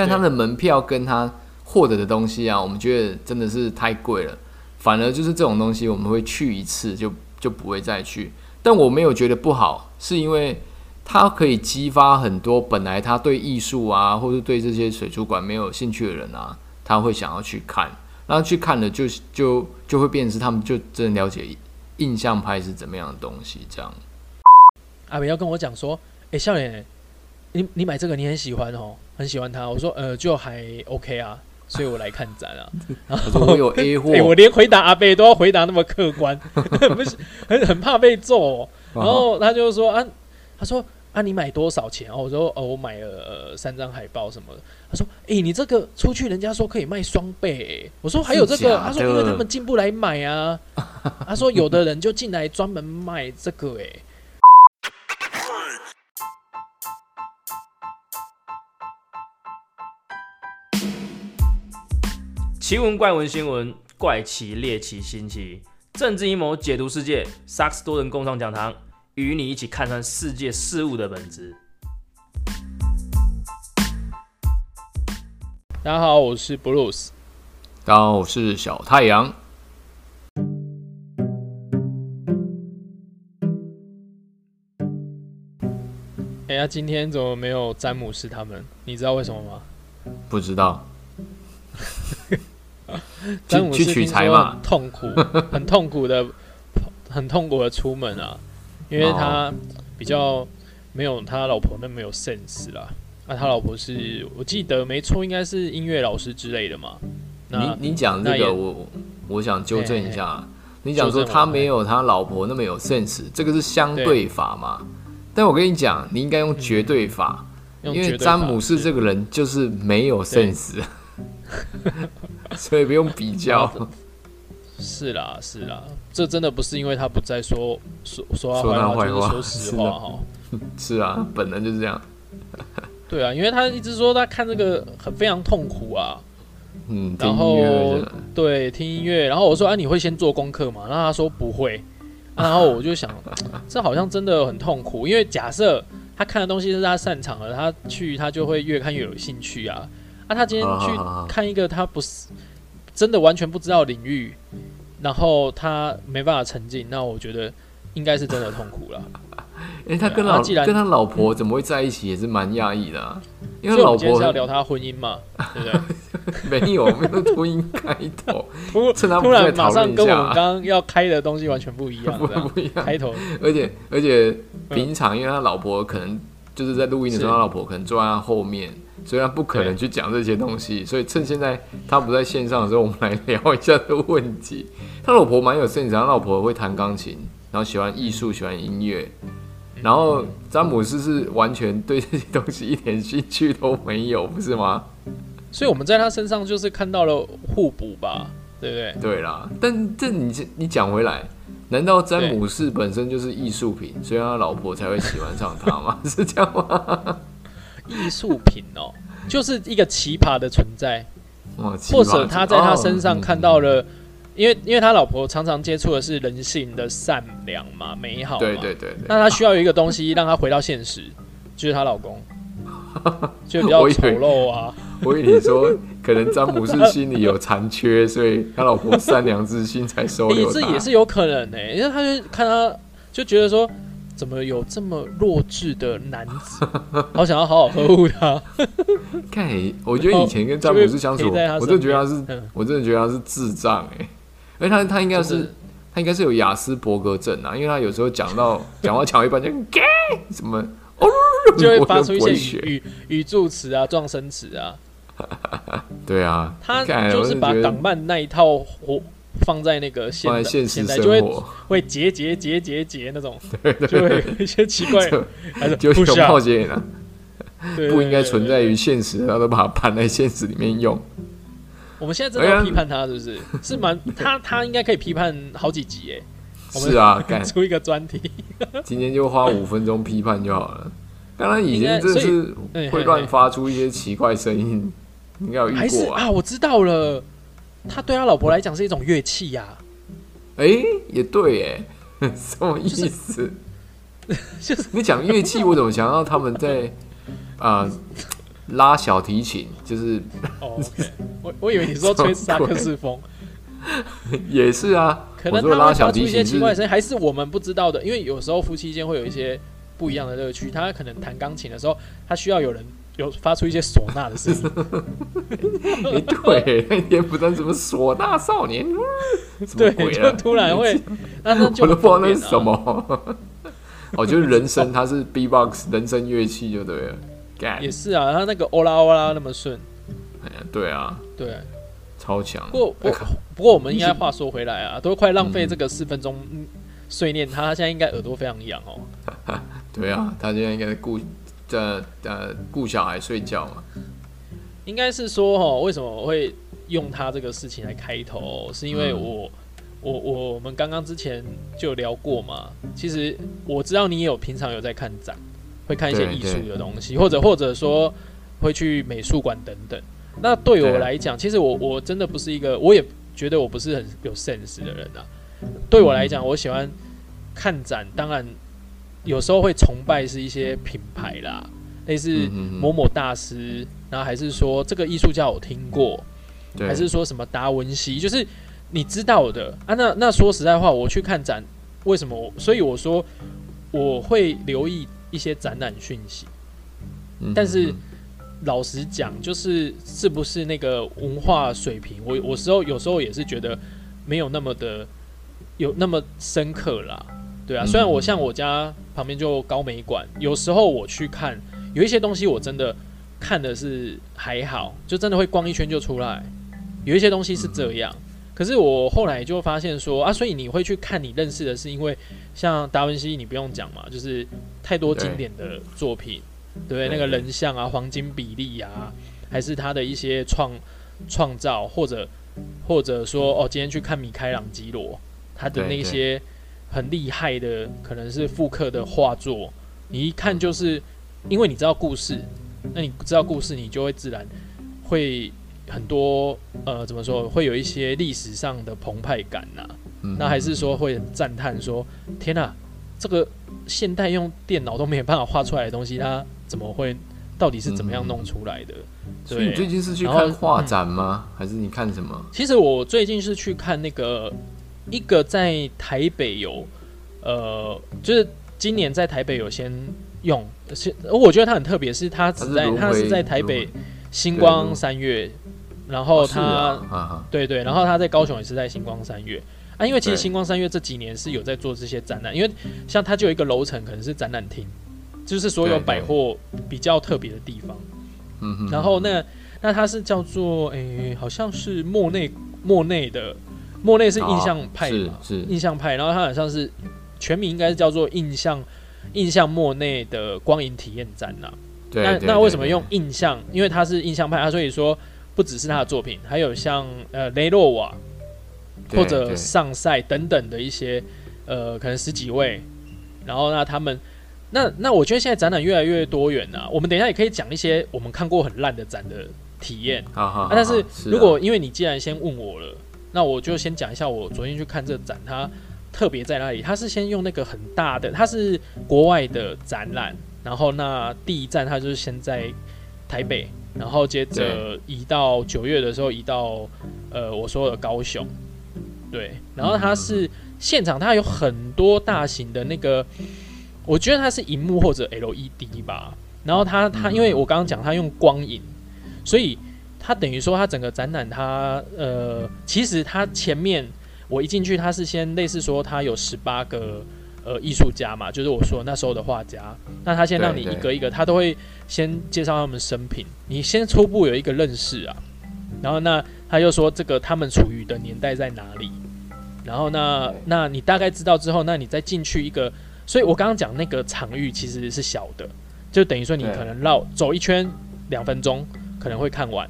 但他的门票跟他获得的东西啊，我们觉得真的是太贵了。反而就是这种东西，我们会去一次就就不会再去。但我没有觉得不好，是因为它可以激发很多本来他对艺术啊，或者对这些水族馆没有兴趣的人啊，他会想要去看。然后去看了，就就就会变成是他们就真的了解印象派是怎么样的东西。这样，阿伟要跟我讲说：“哎，笑脸，你你买这个你很喜欢哦，很喜欢他。”我说：“呃，就还 OK 啊。”所以我来看展啊。然后我有 A 货，我连回答阿贝都要回答那么客观，不是很很怕被揍。然后他就说：“啊，他说。”啊，你买多少钱？我说哦，我买了三张海报什么的。他说，诶，你这个出去人家说可以卖双倍。我说还有这个，他说因为他们进不来买啊。他说有的人就进来专门卖这个，诶。奇闻怪闻新闻，怪奇猎奇新奇，政治阴谋解读世界，萨克斯多人共创讲堂。与你一起看穿世界事物的本质。大家好，我是 Bruce。大家好，我是小太阳。哎呀，今天怎么没有詹姆斯他们？你知道为什么吗？不知道。詹姆斯取材嘛，痛苦，很痛苦的，很痛苦的出门啊。因为他比较没有他老婆那么有 sense 啦，啊，他老婆是我记得没错，应该是音乐老师之类的嘛。你你讲这个，我我想纠正一下，你讲说他没有他老婆那么有 sense，这个是相对法嘛？但我跟你讲，你应该用绝对法，因为詹姆斯这个人就是没有 sense，所以不用比较。是啦，是啦，这真的不是因为他不再说说说他坏话，说实话哈。是啊，本能就是这样。对啊，因为他一直说他看这个很非常痛苦啊。嗯，然后对听音乐，然后我说啊，你会先做功课吗？然后他说不会。然后我就想，这好像真的很痛苦，因为假设他看的东西是他擅长的，他去他就会越看越有兴趣啊。啊，他今天去看一个他不是。真的完全不知道领域，然后他没办法沉浸，那我觉得应该是真的痛苦了。哎，他跟老跟他老婆怎么会在一起，也是蛮讶异的。因为老婆是要聊他婚姻嘛，对不对？没有，没有婚姻开头。突突然马上跟我们刚刚要开的东西完全不一样，不一样。开头，而且而且平常，因为他老婆可能就是在录音的时候，他老婆可能坐在他后面。所以他不可能去讲这些东西，所以趁现在他不在线上的时候，我们来聊一下这个问题。他老婆蛮有兴趣，他老婆会弹钢琴，然后喜欢艺术，喜欢音乐。然后詹姆斯是完全对这些东西一点兴趣都没有，不是吗？所以我们在他身上就是看到了互补吧，对不对？对啦，但这你你讲回来，难道詹姆士本身就是艺术品，所以他老婆才会喜欢上他吗？是这样吗？艺术品哦，就是一个奇葩的存在，或者他在他身上看到了，因为因为他老婆常常接触的是人性的善良嘛、美好嘛，对对对，那他需要有一个东西让他回到现实，就是她老公，就比较丑陋啊。我以为你说可能詹姆斯心里有残缺，所以他老婆善良之心才收留他，这也是有可能呢，因为他就看他就觉得说。怎么有这么弱智的男子？好想要好好呵护他。看，我觉得以前跟詹姆斯相处，我真的觉得他是，我真的觉得他是智障哎。而他他应该是，他应该是有雅斯伯格症啊，因为他有时候讲到讲话讲一半就什么哦，就会发出一些语语助词啊、撞声词啊。对啊，他就是把港漫那一套活。放在那个现现实生活，会结结结结结那种，就会一些奇怪，还是就熊泡结呢？不应该存在于现实，他都把它搬在现实里面用。我们现在真的要批判他，是不是？是蛮他他应该可以批判好几集诶。是啊，出一个专题，今天就花五分钟批判就好了。刚刚以前真的是会乱发出一些奇怪声音，应该有遇过啊？我知道了。他对他老婆来讲是一种乐器呀，哎，也对，哎，什么意思？就是你讲乐器，我怎么想到他们在啊拉小提琴，就是哦我我以为你说吹萨克斯风，也是啊。可能他们发出小提琴一些奇怪的声音，还是我们不知道的。因为有时候夫妻间会有一些不一样的乐趣，他可能弹钢琴的时候，他需要有人有发出一些唢呐的声音。哎，对，那天不知道什么唢呐少年，什么对，就？突然会，那那就我都不知道那是什么。哦，就是人声，它是 B-box 人声乐器就对了。干，也是啊，他那个欧拉欧拉那么顺，哎呀，对啊，对。超强。不过不过我们应该话说回来啊，都快浪费嗯这个四分钟嗯碎念他，他现在应该耳朵非常痒哦。对啊，他现在应该顾呃呃顾小孩睡觉嘛。应该是说哦，为什么我会用他这个事情来开头，是因为嗯我、我我我们刚刚之前就聊过嘛。其实我知道你也有平常有在看展，会看一些艺术的东西，或者或者说会去美术馆等等。那对我来讲，其实我我真的不是一个，我也觉得我不是很有 sense 的人啊。对我来讲，我喜欢看展，当然有时候会崇拜是一些品牌啦，类似某某大师，然后还是说这个艺术家我听过，对，还是说什么达文西，就是你知道的啊。那那说实在话，我去看展，为什么我？所以我说我会留意一些展览讯息，嗯但是嗯老实讲，就是是不是那个文化水平，我我时候有时候也是觉得没有那么的有那么深刻啦。对啊，嗯虽然我像我家旁边就高美馆，有时候我去看，有一些东西我真的看的是还好，就真的会逛一圈就出来。有一些东西是这样，可是我后来就发现说啊，所以你会去看你认识的是因为像达文西，你不用讲嘛，就是太多经典的作品，对不对？对那个人像啊，黄金比例啊，还是他的一些创创造，或者或者说哦，今天去看米开朗基罗，他的那些很厉害的，可能是复刻的画作，你一看就是因为你知道故事，那你知道故事，你就会自然会很多呃，怎么说，会有一些历史上的澎湃感呐、嗯那还是说会赞叹说，天呐、这个现代用电脑都没有办法画出来的东西，它怎么会？到底是怎么样弄出来的？所以你最近是去看画展吗？还是你看什么？其实我最近是去看那个一个在台北有，呃，就是今年在台北有先用，是我觉得它很特别，是它只在它是在台北星光三月，然后它、对对，然后它在高雄也是在星光三月。啊，因为其实星光三月这几年是有在做这些展览，因为像它就有一个楼层可能是展览厅，就是所有百货比较特别的地方。嗯哼，然后那那它是叫做诶、好像是莫内莫内的，莫内是印象派是嘛，是。印象派，然后他好像是全名应该是叫做印象印象莫内的光影体验展呐、那对对那为什么用印象？因为他是印象派，他所以说不只是他的作品，还有像呃雷诺瓦或者对上赛等等的一些呃可能十几位，然后那他们那那我觉得现在展览越来越多元啊，我们等一下也可以讲一些我们看过很烂的展的体验。好好啊。但是如果因为你既然先问我了，那我就先讲一下我昨天去看这个展，它特别在哪里？它是先用那个很大的，它是国外的展览，然后那第一站它就是先在台北，然后接着移到九月的时候移到呃我说的高雄，对，然后它是现场它有很多大型的那个，我觉得它是荧幕或者 LED 吧，然后它它因为我刚刚讲它用光影，所以它等于说它整个展览它呃其实它前面我一进去它是先类似说它有十八个。呃，艺术家嘛，就是我说那时候的画家，那他先让你一个一个，他都会先介绍他们生平，你先初步有一个认识啊，然后那他又说这个他们处于的年代在哪里，然后那那你大概知道之后，那你再进去一个，所以我刚刚讲那个场域其实是小的，就等于说你可能绕走一圈两分钟可能会看完，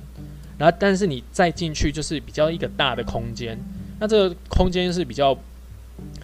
然后但是你再进去就是比较一个大的空间，那这个空间是比较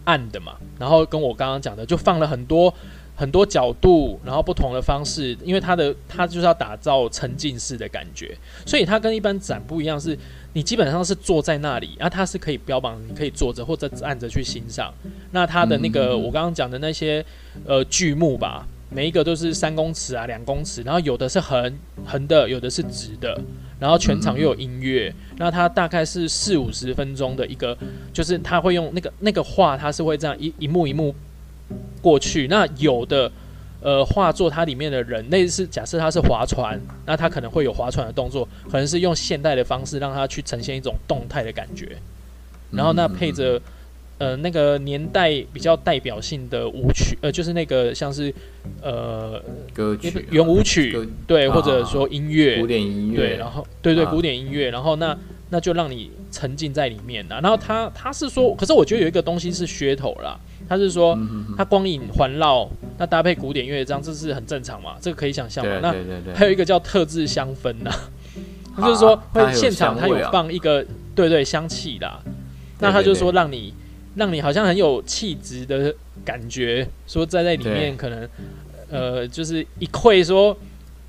暗的嘛，然后跟我刚刚讲的就放了很多很多角度，然后不同的方式，因为它的它就是要打造沉浸式的感觉，所以它跟一般展不一样，是你基本上是坐在那里，啊，它是可以标榜你可以坐着或者站着去欣赏。那它的那个我刚刚讲的那些呃剧目吧，每一个都是三公尺啊、两公尺，然后有的是横横的，有的是直的，然后全场又有音乐，那它大概是四五十分钟的一个，就是他会用那个那个画，它是会这样一一幕一幕过去。那有的呃画作，它里面的人类似假设他是划船，那他可能会有划船的动作，可能是用现代的方式让他去呈现一种动态的感觉，然后那配着。呃，那个年代比较代表性的舞曲，呃，就是那个像是呃歌曲、圆舞曲，对，或者说音乐、古典音乐，对，然后对对，古典音乐，然后那那就让你沉浸在里面啊。然后他他是说，可是我觉得有一个东西是噱头啦，他是说他光影环绕，那搭配古典乐章，这是很正常嘛，这个可以想象嘛。那还有一个叫特制香氛呐，就是说会现场他有放一个对对香气啦，那他就说让你。让你好像很有气质的感觉，说在在里面可能，呃，就是一窥说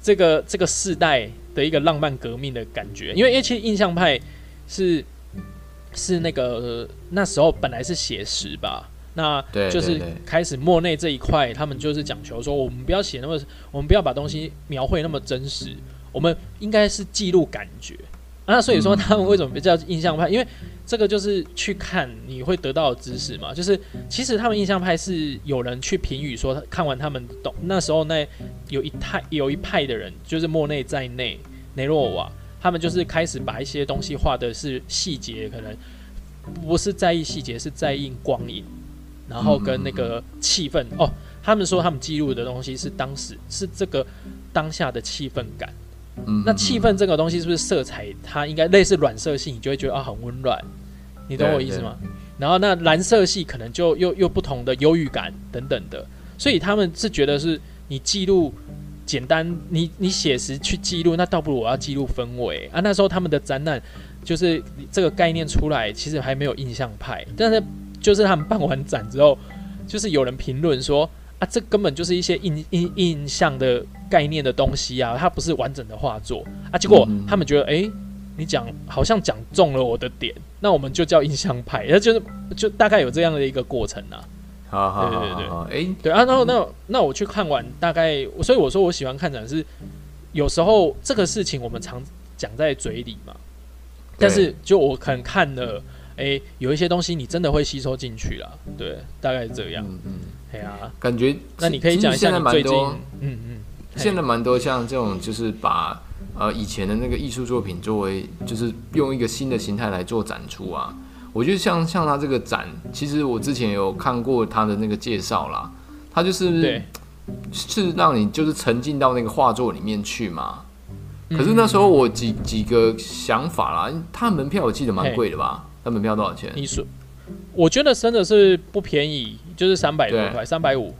这个这个世代的一个浪漫革命的感觉，因为因为其实印象派是是那个那时候本来是写实吧，那就是开始莫内这一块，他们就是讲求说，我们不要写那么，我们不要把东西描绘那么真实，我们应该是记录感觉。那所以说他们为什么比较印象派？因为这个就是去看你会得到的知识嘛。就是其实他们印象派是有人去评语说，看完他们懂那时候那有一派有一派的人，就是莫内在内内洛瓦，他们就是开始把一些东西画的是细节，可能不是在意细节，是在意光影，然后跟那个气氛。哦，他们说他们记录的东西是当时是这个当下的气氛感。那气氛这个东西是不是色彩？它应该类似暖色系，你就会觉得啊很温暖，你懂我意思吗？然后那蓝色系可能就又又不同的忧郁感等等的，所以他们是觉得是你记录简单，你你写实去记录，那倒不如我要记录氛围啊。那时候他们的展览就是这个概念出来，其实还没有印象派，但是就是他们办完展之后，就是有人评论说。啊，这根本就是一些印印印象的概念的东西啊，它不是完整的画作。啊。结果他们觉得，哎，你讲好像讲中了我的点，那我们就叫印象派，那就是就大概有这样的一个过程啊。好好对对对，哎，对啊，然后那那我去看完，大概所以我说我喜欢看展是，有时候这个事情我们常讲在嘴里嘛，但是就我可能看了，哎，有一些东西你真的会吸收进去了，对，大概是这样，嗯。对啊，感觉那你可以讲一下你最近，嗯嗯，现在蛮多像这种，就是把呃以前的那个艺术作品作为，就是用一个新的形态来做展出啊。我觉得像像他这个展，其实我之前有看过他的那个介绍啦，他就是是让你就是沉浸到那个画作里面去嘛。可是那时候我几几个想法啦，他门票我记得蛮贵的吧？他门票多少钱？你说，我觉得真的是不便宜。就是三百多块，三百五。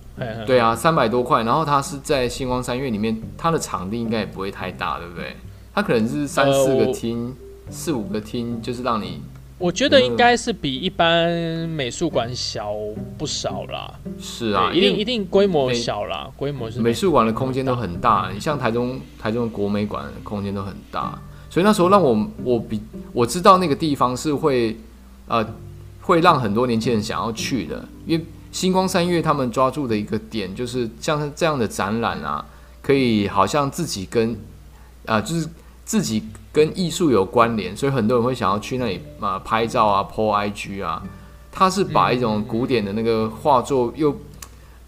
对啊，三百多块。然后它是在星光三月里面，它的场地应该也不会太大，对不对？它可能是三四个厅，四五个厅，就是让你。我觉得应该是比一般美术馆小不少啦。是啊，一定一定规模小啦，规模是。美术馆的空间都很大，你像台中台中的国美馆空间都很大，所以那时候让我我比我知道那个地方是会呃会让很多年轻人想要去的，因为。星光三月他们抓住的一个点，就是像这样的展览啊，可以好像自己跟啊，就是自己跟艺术有关联，所以很多人会想要去那里啊拍照啊，po IG 啊。他是把一种古典的那个画作又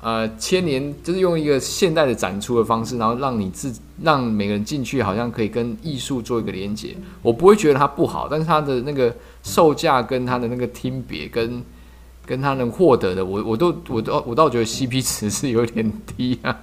呃千年，就是用一个现代的展出的方式，然后让你自让每个人进去，好像可以跟艺术做一个连接。我不会觉得它不好，但是它的那个售价跟它的那个听别跟。跟他能获得的，我我都我都我倒觉得 CP 值是有点低啊。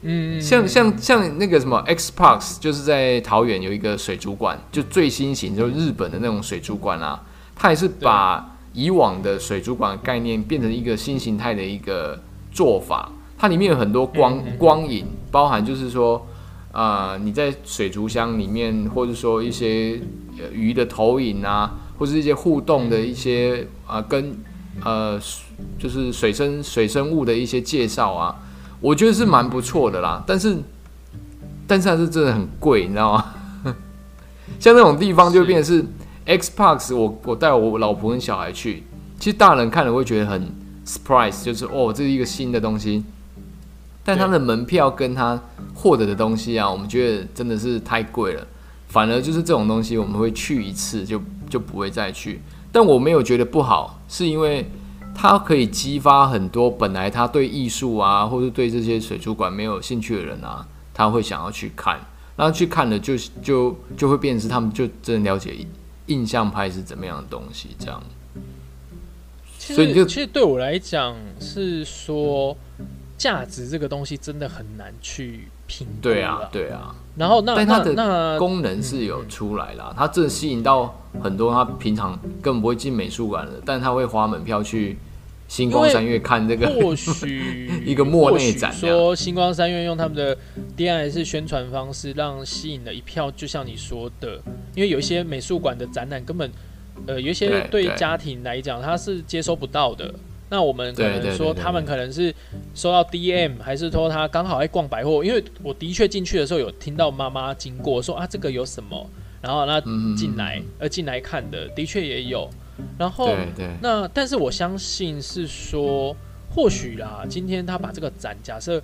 嗯，像像像那个什么 X Park，就是在桃园有一个水族馆，就最新型，就是日本的那种水族馆啊。它也是把以往的水族馆概念变成一个新形态的一个做法。它里面有很多光光影，包含就是说，呃，你在水族箱里面，或者说一些鱼的投影啊。或是一些互动的一些啊，跟呃，就是水生水生物的一些介绍啊，我觉得是蛮不错的啦。但是，但是还是真的很贵，你知道吗？像那种地方就变成是 Xbox，我我带我老婆跟小孩去，其实大人看了会觉得很 surprise，就是哦，这是一个新的东西。但他的门票跟他获得的东西啊，我们觉得真的是太贵了。反而就是这种东西，我们会去一次就就不会再去。但我没有觉得不好，是因为它可以激发很多本来他对艺术啊，或者对这些水族馆没有兴趣的人啊，他会想要去看。然后去看了，就就就会变成是他们就真的了解印象派是怎么样的东西，这样。所以就其实对我来讲是说，价值这个东西真的很难去评估。对啊，对啊。然后那但它的那功能是有出来啦，它这吸引到很多他平常根本不会进美术馆的，但他会花门票去星光三月看这个。或许 一个莫内展，说星光三月用他们的 DIS 宣传方式，让吸引了一票，就像你说的，因为有一些美术馆的展览根本。呃，有一些对家庭来讲，他是接收不到的。那我们可能说，他们可能是收到 DM，还是说他刚好在逛百货？因为我的确进去的时候有听到妈妈经过说啊，这个有什么？然后那进来呃进来看的，的确也有。然后那但是我相信是说，或许啦，今天他把这个展假设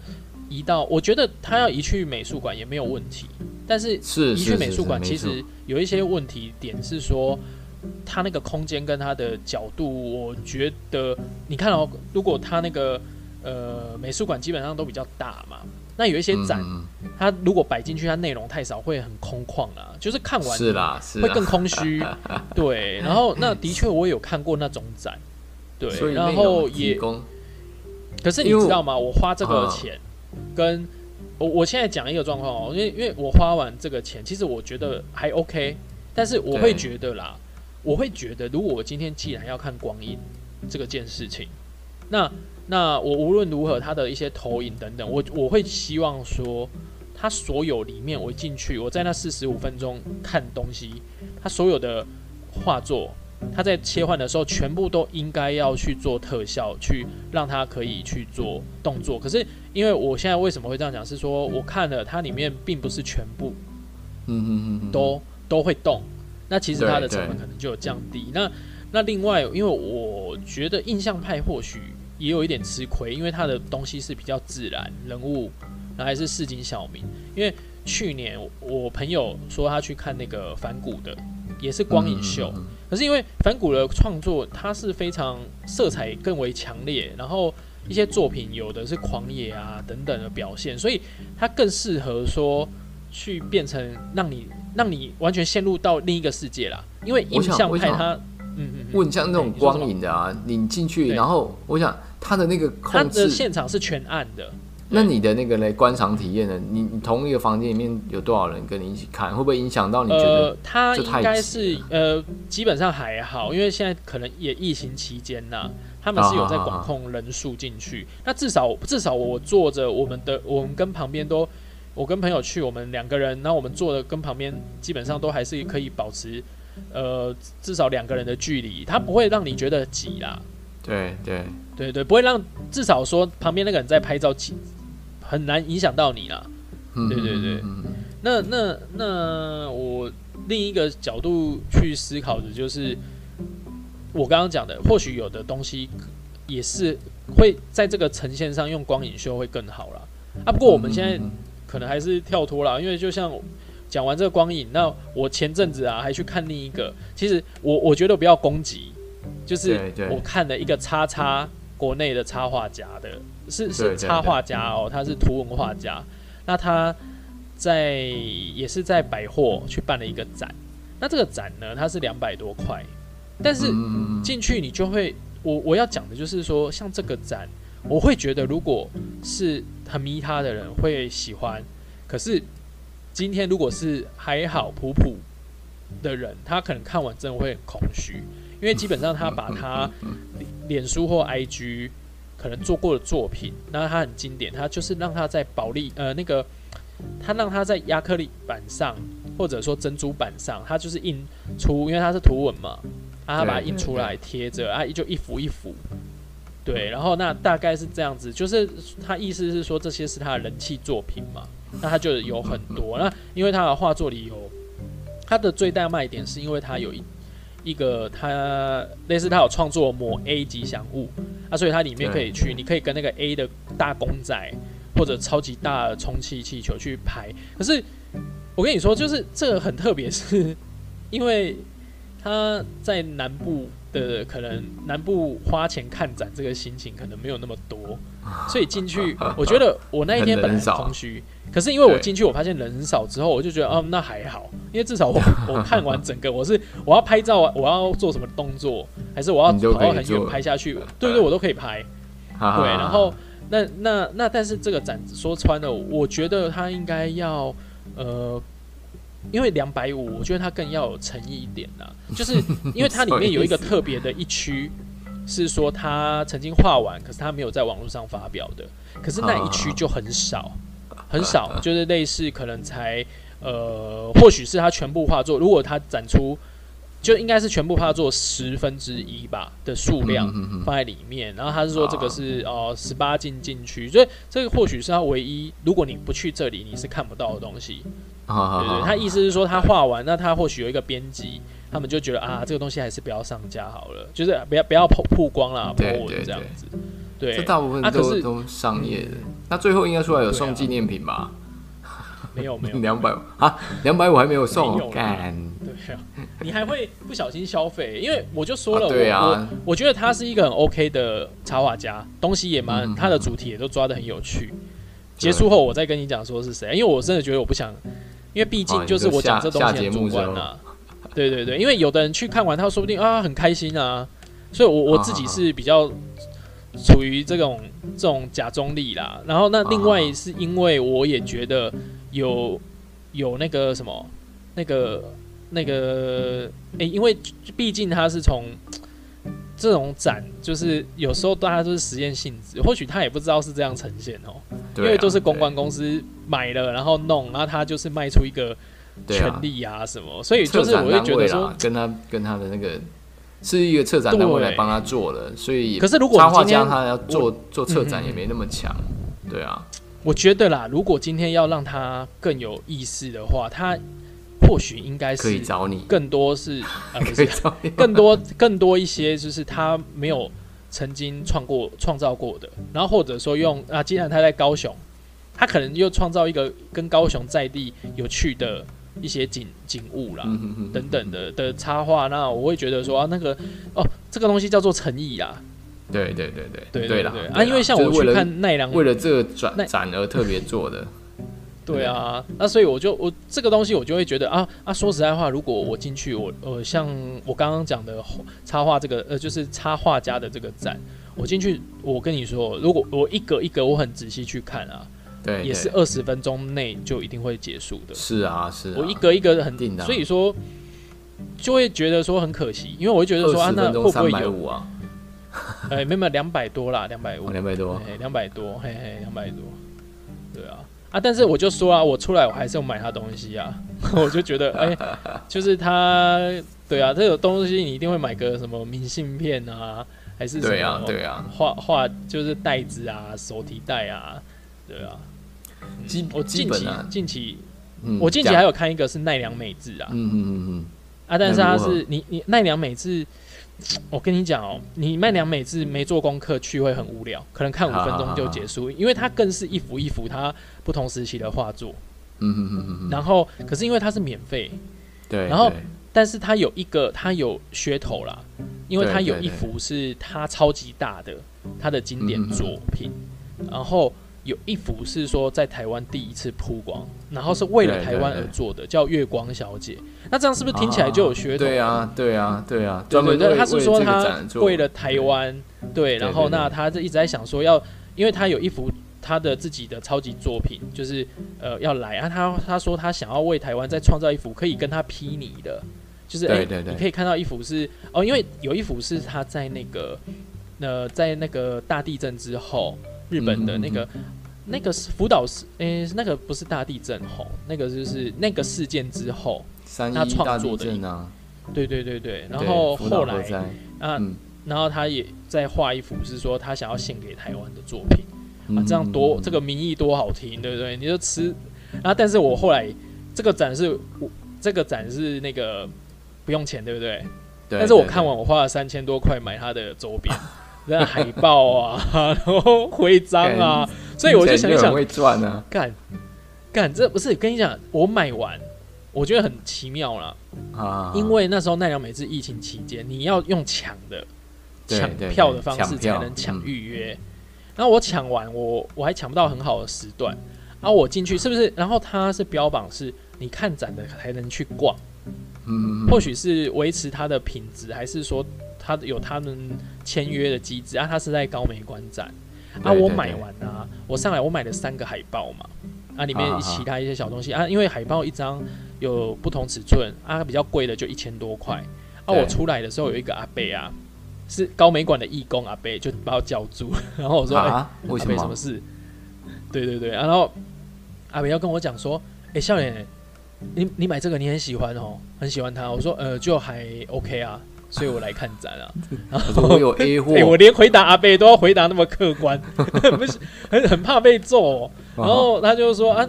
移到，我觉得他要移去美术馆也没有问题。但是移去美术馆其实有一些问题点是说。它那个空间跟它的角度，我觉得你看哦，如果它那个呃美术馆基本上都比较大嘛，那有一些展，它如果摆进去，它内容太少，会很空旷啊，就是看完是啦，会更空虚。对，然后那的确我有看过那种展，对，然后也，可是你知道吗？我花这个钱，跟我我现在讲一个状况哦，因为因为我花完这个钱，其实我觉得还 OK，但是我会觉得啦。我会觉得，如果我今天既然要看光影这个件事情，那那我无论如何，它的一些投影等等，我我会希望说，它所有里面我进去，我在那四十五分钟看东西，它所有的画作，它在切换的时候，全部都应该要去做特效，去让它可以去做动作。可是因为我现在为什么会这样讲，是说我看了它里面并不是全部，嗯嗯嗯，都都会动。那其实它的成本可能就有降低。那那另外，因为我觉得印象派或许也有一点吃亏，因为它的东西是比较自然人物，然后还是市井小民。因为去年我朋友说他去看那个反骨的，也是光影秀，可是因为反骨的创作，它是非常色彩更为强烈，然后一些作品有的是狂野啊等等的表现，所以它更适合说去变成让你。让你完全陷入到另一个世界啦，因为印象派它，嗯嗯，问像那种光影的啊，你进去，然后我想它的那个控制，现场是全暗的。那你的那个嘞观赏体验呢？你你同一个房间里面有多少人跟你一起看？会不会影响到你觉得？它应该是呃，基本上还好，因为现在可能也疫情期间呐，他们是有在管控人数进去。那至少至少我坐着，我们的我们跟旁边都。我跟朋友去，我们两个人，那我们坐的跟旁边基本上都还是可以保持，呃，至少两个人的距离，它不会让你觉得挤啦。对对对对，不会让至少说旁边那个人在拍照挤，很难影响到你啦。对对对，那那那我另一个角度去思考的就是，我刚刚讲的，或许有的东西也是会在这个呈现上用光影秀会更好啦啊。不过我们现在。可能还是跳脱了，因为就像讲完这个光影，那我前阵子啊还去看另一个，其实我我觉得不要攻击，就是我看了一个叉叉国内的插画家的，是是插画家哦，他是图文画家，那他在也是在百货去办了一个展，那这个展呢，它是两百多块，但是进去你就会，我我要讲的就是说，像这个展。我会觉得，如果是很迷他的人会喜欢，可是今天如果是还好普普的人，他可能看完真的会很空虚，因为基本上他把他脸书或 IG 可能做过的作品，那他很经典，他就是让他在保利呃那个，他让他在亚克力板上或者说珍珠板上，他就是印出，因为他是图文嘛，他把它印出来贴着啊，就一幅一幅。对，然后那大概是这样子，就是他意思是说这些是他的人气作品嘛，那他就有很多。那因为他的画作里有他的最大卖点，是因为他有一一个他类似他有创作某 A 吉祥物啊，所以它里面可以去，你可以跟那个 A 的大公仔或者超级大的充气气球去拍。可是我跟你说，就是这个很特别，是因为他在南部的可能南部花钱看展这个心情可能没有那么多，所以进去我觉得我那一天本来很空虚，可是因为我进去我发现人很少之后，我就觉得哦那还好，因为至少我我看完整个我是我要拍照我要做什么动作，还是我要跑到很远拍下去，对对，我都可以拍。对，然后那那那但是这个展说穿了，我觉得它应该要呃。因为两百五，我觉得它更要有诚意一点呐，就是因为它里面有一个特别的一区，是说他曾经画完，可是他没有在网络上发表的，可是那一区就很少，很少，就是类似可能才呃，或许是他全部画作，如果他展出，就应该是全部画作十分之一吧的数量放在里面，然后他是说这个是哦十八进禁区，所以这个或许是他唯一，如果你不去这里，你是看不到的东西。对对，他意思是说他画完，那他或许有一个编辑，他们就觉得啊，这个东西还是不要上架好了，就是不要不要曝曝光了，曝文这样子。对，这大部分都都商业的。那最后应该出来有送纪念品吧？没有没有，两百啊，两百五还没有送，干。对啊，你还会不小心消费？因为我就说了，对啊，我觉得他是一个很 OK 的插画家，东西也蛮，他的主题也都抓的很有趣。结束后我再跟你讲说是谁，因为我真的觉得我不想。因为毕竟就是我讲这东西很主观啊，对对对，因为有的人去看完，他说不定啊很开心啊，所以我我自己是比较处于这种这种假中立啦。然后那另外是因为我也觉得有有那个什么那个那个诶，因为毕竟他是从。这种展就是有时候大家都是实验性质，或许他也不知道是这样呈现哦，因为都是公关公司买了然后弄，然后他就是卖出一个权利啊什么，所以就是我会觉得说，跟他跟他的那个是一个策展单位来帮他做的，所以可是如果插画家他要做做策展也没那么强，对啊，我觉得啦，如果今天要让他更有意思的话，他。或许应该是可以找你，更多是呃，不是更多更多一些，就是他没有曾经创过创造过的，然后或者说用啊，既然他在高雄，他可能又创造一个跟高雄在地有趣的一些景景物啦，等等的的插画，那我会觉得说啊，那个哦，这个东西叫做诚意啊，对对对对对对了啊，因为像我去看奈良，为了这个展展而特别做的。对啊，那所以我就我这个东西我就会觉得啊啊，说实在话，如果我进去，我呃像我刚刚讲的插画这个呃就是插画家的这个展，我进去，我跟你说，如果我一格一格我很仔细去看啊，对，也是二十分钟内就一定会结束的。是啊，是。我一格一格很定的，所以说就会觉得说很可惜，因为我会觉得说啊，那会不会有啊？哎，没有没有两百多啦，两百五，两百多，两百多，嘿嘿，两百多，对啊。啊！但是我就说啊，我出来我还是要买他东西啊，我就觉得哎，就是他，对啊，这个东西你一定会买个什么明信片啊，还是对啊对啊，画画就是袋子啊，手提袋啊，对啊。近我近期近期，我近期还有看一个是奈良美智啊，嗯嗯嗯嗯，啊，但是他是你你奈良美智。我跟你讲哦，你卖良美字没做功课去会很无聊，可能看五分钟就结束，因为它更是一幅一幅它不同时期的画作。嗯嗯嗯嗯然后，可是因为它是免费，对。然后，但是它有一个，它有噱头啦，因为它有一幅是它超级大的，它的经典作品，然后。有一幅是说在台湾第一次曝光，然后是为了台湾而做的，叫《月光小姐》。那这样是不是听起来就有噱头？对啊，对啊，对啊。专门对，他是说他为了台湾，对，然后那他就一直在想说要，因为他有一幅他的自己的超级作品，就是呃要来啊。他他说他想要为台湾再创造一幅可以跟他批拟的，就是哎，你可以看到一幅是哦，因为有一幅是他在那个呃在那个大地震之后。日本的那个那个是福岛是诶，那个不是大地震吼，那个就是那个事件之后他创作的啊，对对对对，然后后来啊，然后他也在画一幅，是说他想要献给台湾的作品啊，这样多这个名义多好听，对不对？你就吃，然后但是我后来这个展示，我这个展示那个不用钱，对不对？对。但是我看完，我花了三千多块买他的周边。那海报啊，然后徽章啊，所以我就想一想，会赚啊，干干这不是跟你讲，我买完，我觉得很奇妙啦，啊，因为那时候奈良美智疫情期间，你要用抢的抢票的方式才能抢嗯预约，然后我抢完，我我还抢不到很好的时段，然后我进去是不是？然后它是标榜是你看展的才能去逛。嗯，或许是维持它的品质，还是说它有他们签约的机制啊？他是在高美馆展啊，我买完啊，我上来我买了三个海报嘛，啊，里面其他一些小东西啊，因为海报一张有不同尺寸啊，比较贵的就一千多块啊，对我出来的时候有一个阿伯啊，是高美馆的义工阿伯，就把我叫住，然后我说，哎、啊，为什么什么？事？对对对，然后阿北要跟我讲说，哎、笑脸，你你买这个你很喜欢哦，很喜欢它。我说呃，就还 OK 啊，所以我来看展啊。然我说我有 A 货哎、，我连回答阿贝都要回答那么客观，不是很很怕被揍、哦。然后他就说啊，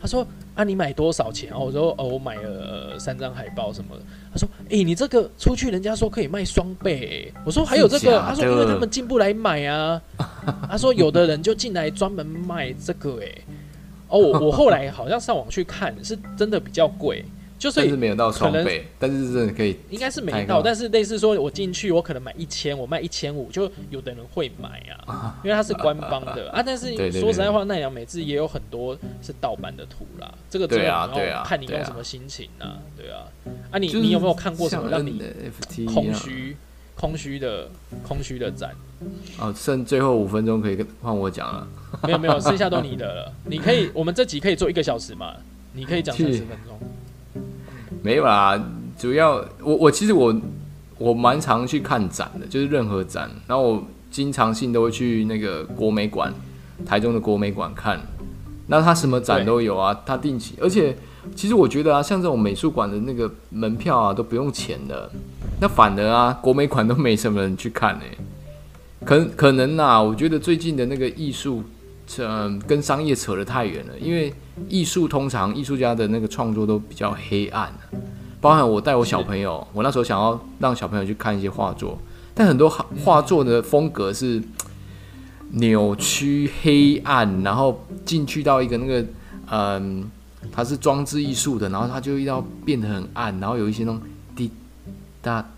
他说啊，你买多少钱？哦，我说哦，我买了、呃三张海报什么的。他说，哎、你这个出去人家说可以卖双倍、哎我说还有这个，他说因为他们进不来买啊。他说有的人就进来专门卖这个、哎，哦，我我后来好像上网去看，是真的比较贵，就是没有到双倍，但是真的可以，应该是没到，但是类似说，我进去我可能买一千，我卖一千五，就有的人会买啊，因为它是官方的啊。但是说实在话，奈良美智也有很多是盗版的图啦，这个对啊真的你要看你用什么心情啊，对啊。啊，你就是你有没有看过什么像让你空虚、空虚的、空虚的展？哦，剩最后五分钟可以跟换我讲了。没有没有，剩下都你的了。你可以，我们这集可以做一个小时嘛？你可以讲三去十分钟。没有啦，主要我我其实我我蛮常去看展的，就是任何展，然后我经常性都会去那个国美馆，台中的国美馆看。那他什么展都有啊，他定期，而且其实我觉得啊，像这种美术馆的那个门票啊都不用钱的，那反而啊国美馆都没什么人去看呢、可可能啊，我觉得最近的那个艺术，嗯、跟商业扯得太远了，因为艺术通常艺术家的那个创作都比较黑暗，包含我带我小朋友，我那时候想要让小朋友去看一些画作，但很多画作的风格是扭曲、黑暗，然后进去到一个那个嗯，它是装置艺术的，然后它就要变得很暗，然后有一些那种滴答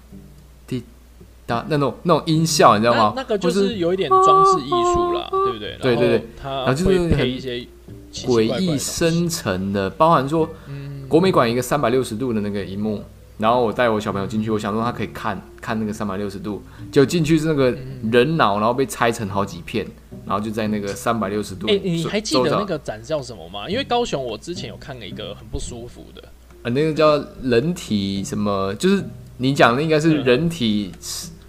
答那种那种音效，你知道吗？那那个就是有一点装置艺术啦，对不对？对对对，它然后就是会配一些诡异深沉的，包含说嗯国美馆一个三百六十度的那个荧幕，然后我带我小朋友进去，我想说他可以看看那个三百六十度，就进去是那个嗯人脑，然后被拆成好几片，然后就在那个三百六十度。哎、你还记得那个展叫什么吗？因为高雄我之前有看了一个很不舒服的，呃，那个叫人体什么？就是你讲的应该是嗯人体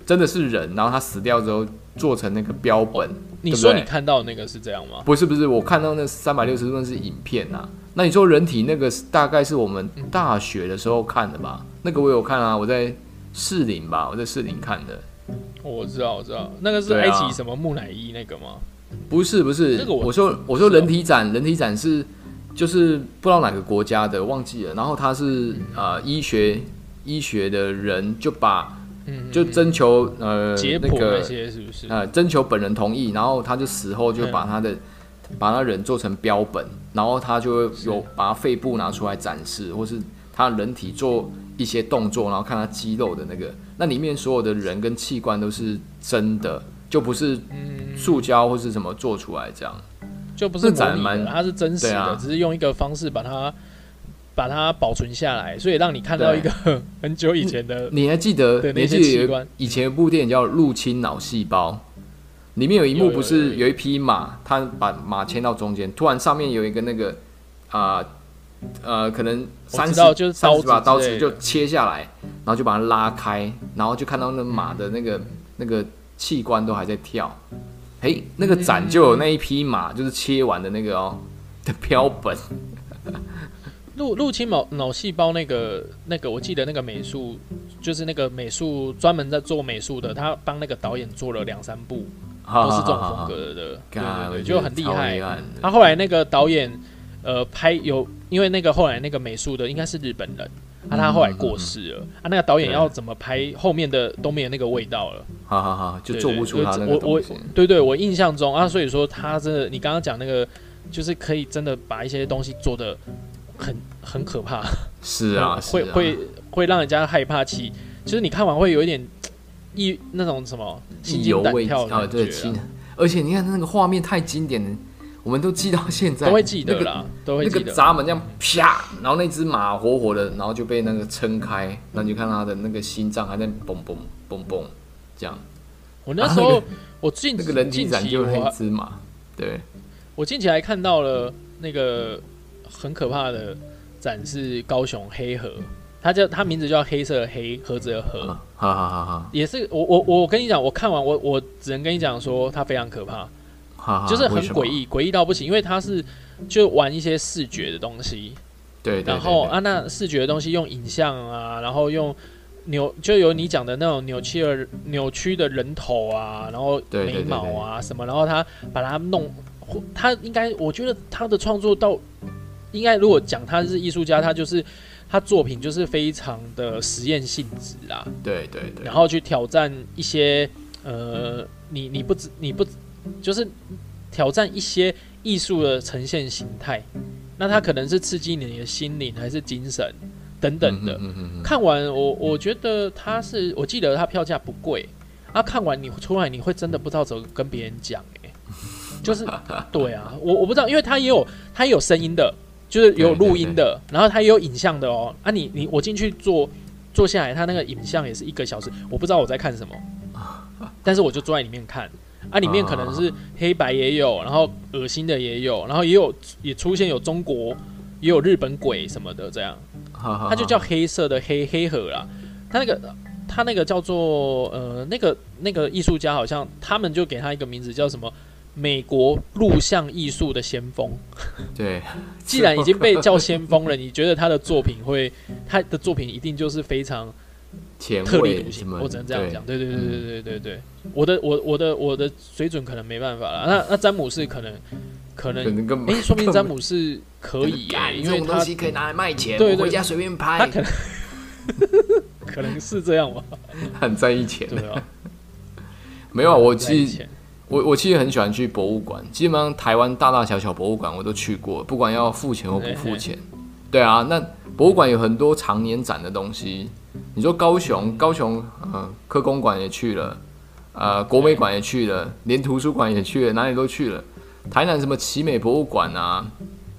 真的是人，然后他死掉之后做成那个标本。你说你看到的那个是这样吗？不是不是，我看到那三百六十度那是影片啊、那你说人体那个大概是我们大学的时候看的吧？那个我有看啊，我在士林吧，我在士林看的。哦我知道，我知道，那个是埃及什么木乃伊那个吗？不是不是，这个我我说我说人体展，人体展是就是不知道哪个国家的，忘记了。然后他是呃医学医学的人就把嗯，就征求呃解剖那那个些是不是？呃征求本人同意，然后他就死后就把他的、把他人做成标本，然后他就会有把他肺部拿出来展示，或是他人体做一些动作，然后看他肌肉的那个，那里面所有的人跟器官都是真的，就不是嗯，塑胶或是什么做出来这样。就不是那展蛮模拟的，它是真实的，啊。只是用一个方式把它把它保存下来，所以让你看到一个 很久以前的你还记得？你还记得以前有部电影叫《入侵脑细胞》，里面有一幕不是有有一匹马，它把马牵到中间，突然上面有一个那个啊呃可能三十就是三刀子十把刀子就切下来，然后就把它拉开，然后就看到那马的那个那个器官都还在跳。嘿，那个展就有那一匹马，就是切完的那个哦的标本。入入侵脑脑细胞那个那个，我记得那个美术就是那个美术专门在做美术的，他帮那个导演做了两三部，都是这种风格的，对对对，就很厉害。他后来那个导演呃拍有，因为那个后来那个美术的应该是日本人，啊，他后来过世了，啊，那个导演要怎么拍后面的都没有那个味道了。好好好，就做不出他那我我。对对，我印象中啊，所以说他真的，你刚刚讲那个，就是可以真的把一些东西做的很很可怕，是啊，会会会让人家害怕起，就是你看完会有一点一那种什么心惊胆跳的啊，对，而且你看那个画面太经典了，我们都记到现在，都会记得那个啦，都会那个记得。闸门这样啪，然后那只马活活的，然后就被那个撑开，然后你就看它的那个心脏还在嘣嘣嘣嘣这样，我那时候我近那个人体展就那我一只马，对，我近期还看到了那个很可怕的展示，高雄黑河，它叫它名字叫黑色的黑盒子的盒，也是我我我跟你讲，我看完我我只能跟你讲说它非常可怕，就是很诡，异，诡异到不行，因为它是就玩一些视觉的东西，对然后啊那视觉的东西用影像啊，然后用。扭就有你讲的那种扭曲的扭曲的人头啊，然后眉毛啊什么，然后他把它弄，他应该我觉得他的创作到应该如果讲他是艺术家，他就是他作品就是非常的实验性质啦，对对对，然后去挑战一些呃，你你不知你不就是挑战一些艺术的呈现形态，那他可能是刺激你的心灵还是精神等等的。嗯嗯嗯嗯看完我我觉得他是我记得他票价不贵，啊，看完你出来你会真的不知道怎么跟别人讲哎、就是对啊，我我不知道，因为他也有他也有声音的，就是有录音的，然后它也有影像的哦。啊你，你我进去坐坐下来，它那个影像也是一个小时，我不知道我在看什么，但是我就坐在里面看。啊，里面可能是黑白也有，然后恶心的也有，然后也有也出现有中国，也有日本鬼什么的这样。哈哈，它就叫黑色的黑黑盒啦。它那个它那个叫做呃那个那个艺术家好像他们就给他一个名字叫什么美国录像艺术的先锋。对，既然已经被叫先锋了，你觉得他的作品会他的作品一定就是非常特立独行，我只能这样讲。对对对对对对对，我的我我的我的水准可能没办法了。那那詹姆士可能可能可能根本诶，说明詹姆士可以因为他东西可以拿来卖钱，对回家随便拍他，可能 可能是这样吧，很在意钱。对啊。没有啊，我在其实我我其实很喜欢去博物馆，基本上台湾大大小小博物馆我都去过，不管要付钱或不付钱。对啊，那博物馆有很多常年展的东西。你说高雄，高雄呃科工馆也去了，呃国美馆也去了，连图书馆也去了，哪里都去了。台南什么奇美博物馆啊，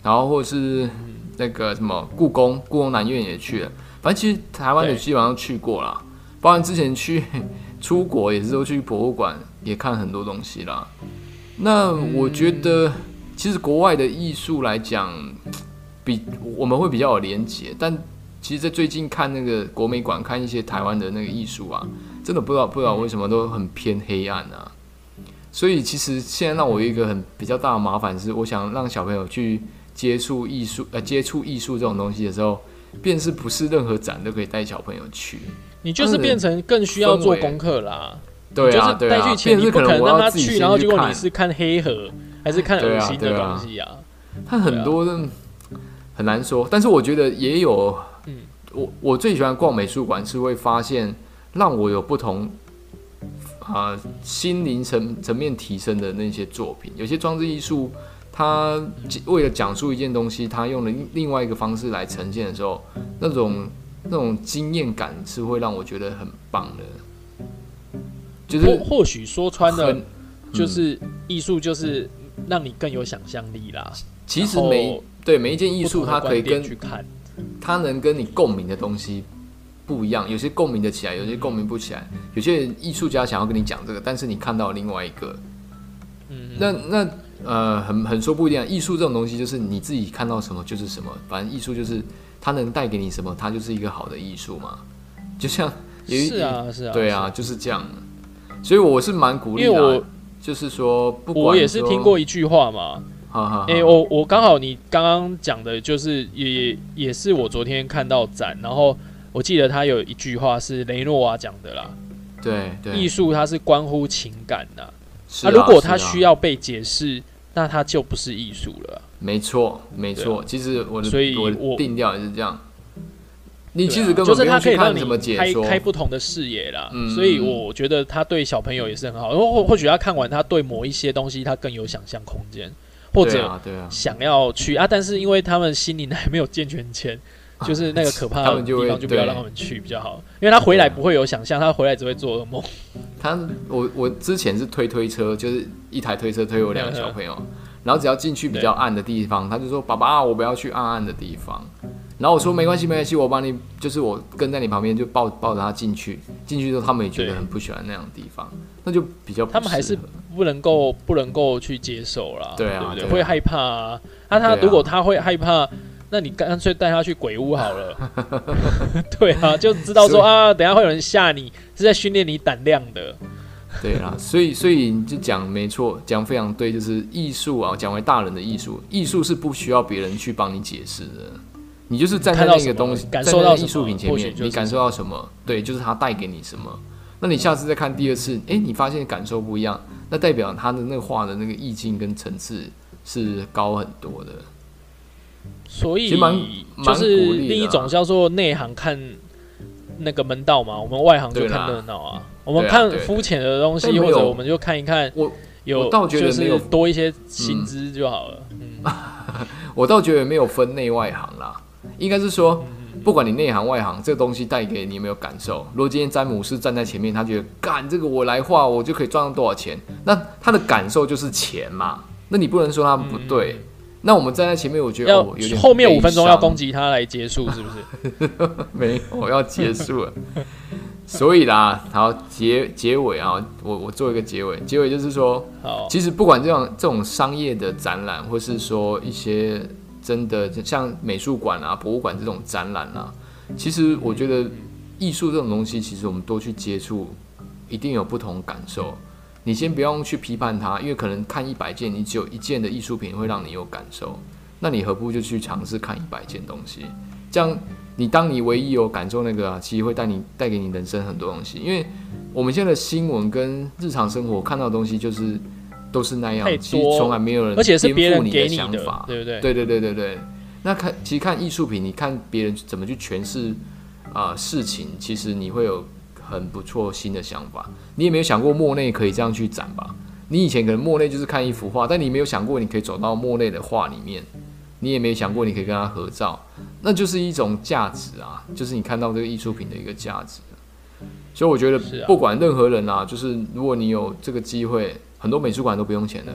然后或是那个什么故宫，故宫南院也去了。反正其实台湾的基本上去过啦，包括之前去 出国也是都去博物馆，也看很多东西啦。那我觉得，其实国外的艺术来讲，比我们会比较有连结，但其实，在最近看那个国美馆，看一些台湾的那个艺术啊，真的不知道不知道为什么都很偏黑暗啊。所以其实现在让我有一个很比较大的麻烦是，我想让小朋友去接触艺术，呃，接触艺术这种东西的时候，便是不是任何展都可以带小朋友去。你就是变成更需要做功课啦。对啊，就是对啊，带去前，你便是可不可能我要自己他去，然后结果你是看黑盒，还是看恶心的东西啊？它很多的很难说，但是我觉得也有，嗯我我最喜欢逛美术馆是会发现让我有不同啊、心灵层层面提升的那些作品，有些装置艺术。它为了讲述一件东西，它用了另另外一个方式来呈现的时候，那种那种经验感是会让我觉得很棒的，就是或或许说穿了，就是艺术就是让你更有想象力啦。其实每对每一件艺术，它可以跟去看，它能跟你共鸣的东西不一样，有些共鸣的起来，有些共鸣不起来。有些艺术家想要跟你讲这个，但是你看到另外一个，嗯，那那呃，很很说不一定啊。艺术这种东西就是你自己看到什么就是什么，反正艺术就是它能带给你什么，它就是一个好的艺术嘛。就像是啊是啊，对啊，就是这样。所以我是蛮鼓励的啊，因为我就是说，不管我也是听过，一句话嘛，哈哈哈，诶，我我刚好你刚刚讲的，就是也也是我昨天看到展，然后我记得他有一句话是雷诺瓦讲的啦，对对，艺术它是关乎情感的，那如果它需要被解释，那它就不是艺术了啊。没错，没错。其实我的所以我定调也是这样。你其实根就是本不用去它可以让你开，开不同的视野啦，嗯所以我觉得他对小朋友也是很好。或或或许他看完，他对某一些东西他更有想象空间，或者想要去啊，但是因为他们心灵还没有健全前，就是那个可怕的地方就不要让他们去比较好，因为他回来不会有想象，他回来只会做噩梦。他我我之前是推推车，就是一台推车推我两个小朋友，然后只要进去比较暗的地方，他就说爸爸，我不要去暗暗的地方。然后我说没关系没关系，我帮你，就是我跟在你旁边就抱抱着他进去，进去之后他们也觉得很不喜欢那样的地方，那就比较不他们还是不能够不能够去接受啦，对啊不对？对啊会害怕啊。那、他如果他会害怕，那你干脆带他去鬼屋好了。对啊，就知道说啊，等下会有人吓你，是在训练你胆量的。对啦，所以所以你就讲没错，讲非常对，就是艺术啊，讲为大人的艺术，艺术是不需要别人去帮你解释的，你就是站在那个东西，感受到艺术品前面你感受到什么？对，就是它带给你什么。那你下次再看第二次，诶，你发现感受不一样，那代表他的那个画的那个意境跟层次是高很多的。所以就是另一种叫做内行看那个门道嘛，我们外行就看热闹啊。我们看肤浅的东西，或者我们就看一看我有我倒觉得就是多一些薪资就好了。嗯，我倒觉得没有分内外行啦，应该是说，嗯不管你内行外行，这个东西带给你有没有感受。如果今天詹姆斯站在前面，他觉得干这个我来画，我就可以赚到多少钱，那他的感受就是钱嘛。那你不能说他不对。那我们站在前面，我觉得嗯要哦有点后面五分钟要攻击，他来结束，是不是？没有我要结束了。所以啦，好结结尾啊，我我做一个结尾，结尾就是说，好，其实不管这种这种商业的展览，或是说一些真的像美术馆啊、博物馆这种展览啊，其实我觉得艺术这种东西，其实我们多去接触，一定有不同感受。你先不用去批判它，因为可能看一百件，你只有一件的艺术品会让你有感受，那你何不就去尝试看一百件东西？这样，你当你唯一有感受那个啊，其实会带你带给你人生很多东西。因为我们现在的新闻跟日常生活看到的东西，就是都是那样，其实从来没有人而且是颠别人覆你的想法，，对不对？对对对对对。那看其实看艺术品，你看别人怎么去诠释啊、事情，其实你会有很不错新的想法。你也没有想过莫内可以这样去展吧？你以前可能莫内就是看一幅画，但你没有想过你可以走到莫内的画里面，你也没想过你可以跟他合照，那就是一种价值啊，就是你看到这个艺术品的一个价值。所以我觉得不管任何人啊，就是如果你有这个机会，很多美术馆都不用钱的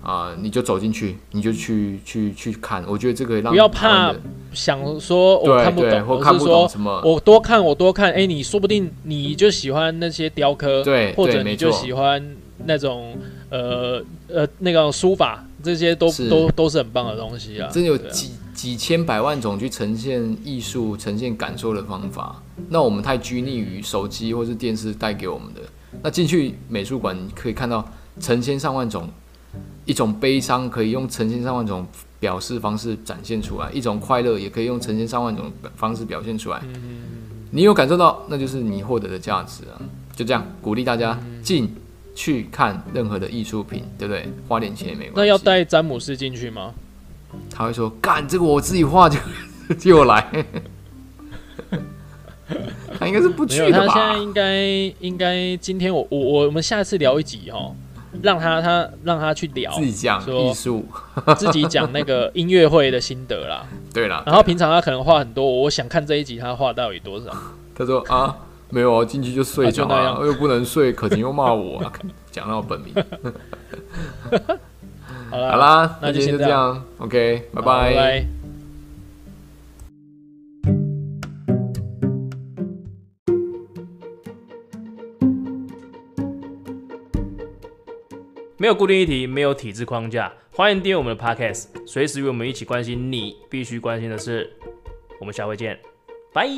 啊、你就走进去，你就去去去看。我觉得这个让不要怕想说我看不懂，或看不懂什么，我多看我多看，哎，你说不定你就喜欢那些雕刻，对或者你就喜欢那种呃呃那个书法，这些都都都是很棒的东西啊。真有几几千百万种去呈现艺术、呈现感受的方法。那我们太拘泥于手机或是电视带给我们的。那进去美术馆，你可以看到成千上万种，一种悲伤可以用成千上万种表示方式展现出来，一种快乐也可以用成千上万种方式表现出来。你有感受到，那就是你获得的价值啊！就这样鼓励大家进去看任何的艺术品，对不对？花点钱也没关系。那要带詹姆斯进去吗？他会说：“干这个我自己画就 就来。”他应该是不去的他现在？应该应该今天我我我我们下次聊一集哦，让他他让他去聊自己讲艺术，自己讲那个音乐会的心得啦。对啦。然后平常他可能画很多，我想看这一集他画到底多少。他说：“啊，没有啊，进去就睡着了、啊就那样又不能睡，可婷又骂我、啊，讲到我本名。好啦，好啦，那今天就先这样，OK，拜拜。没有固定议题，没有体制框架，欢迎订阅我们的 Podcast，随时与我们一起关心你必须关心的事。我们下回见，拜。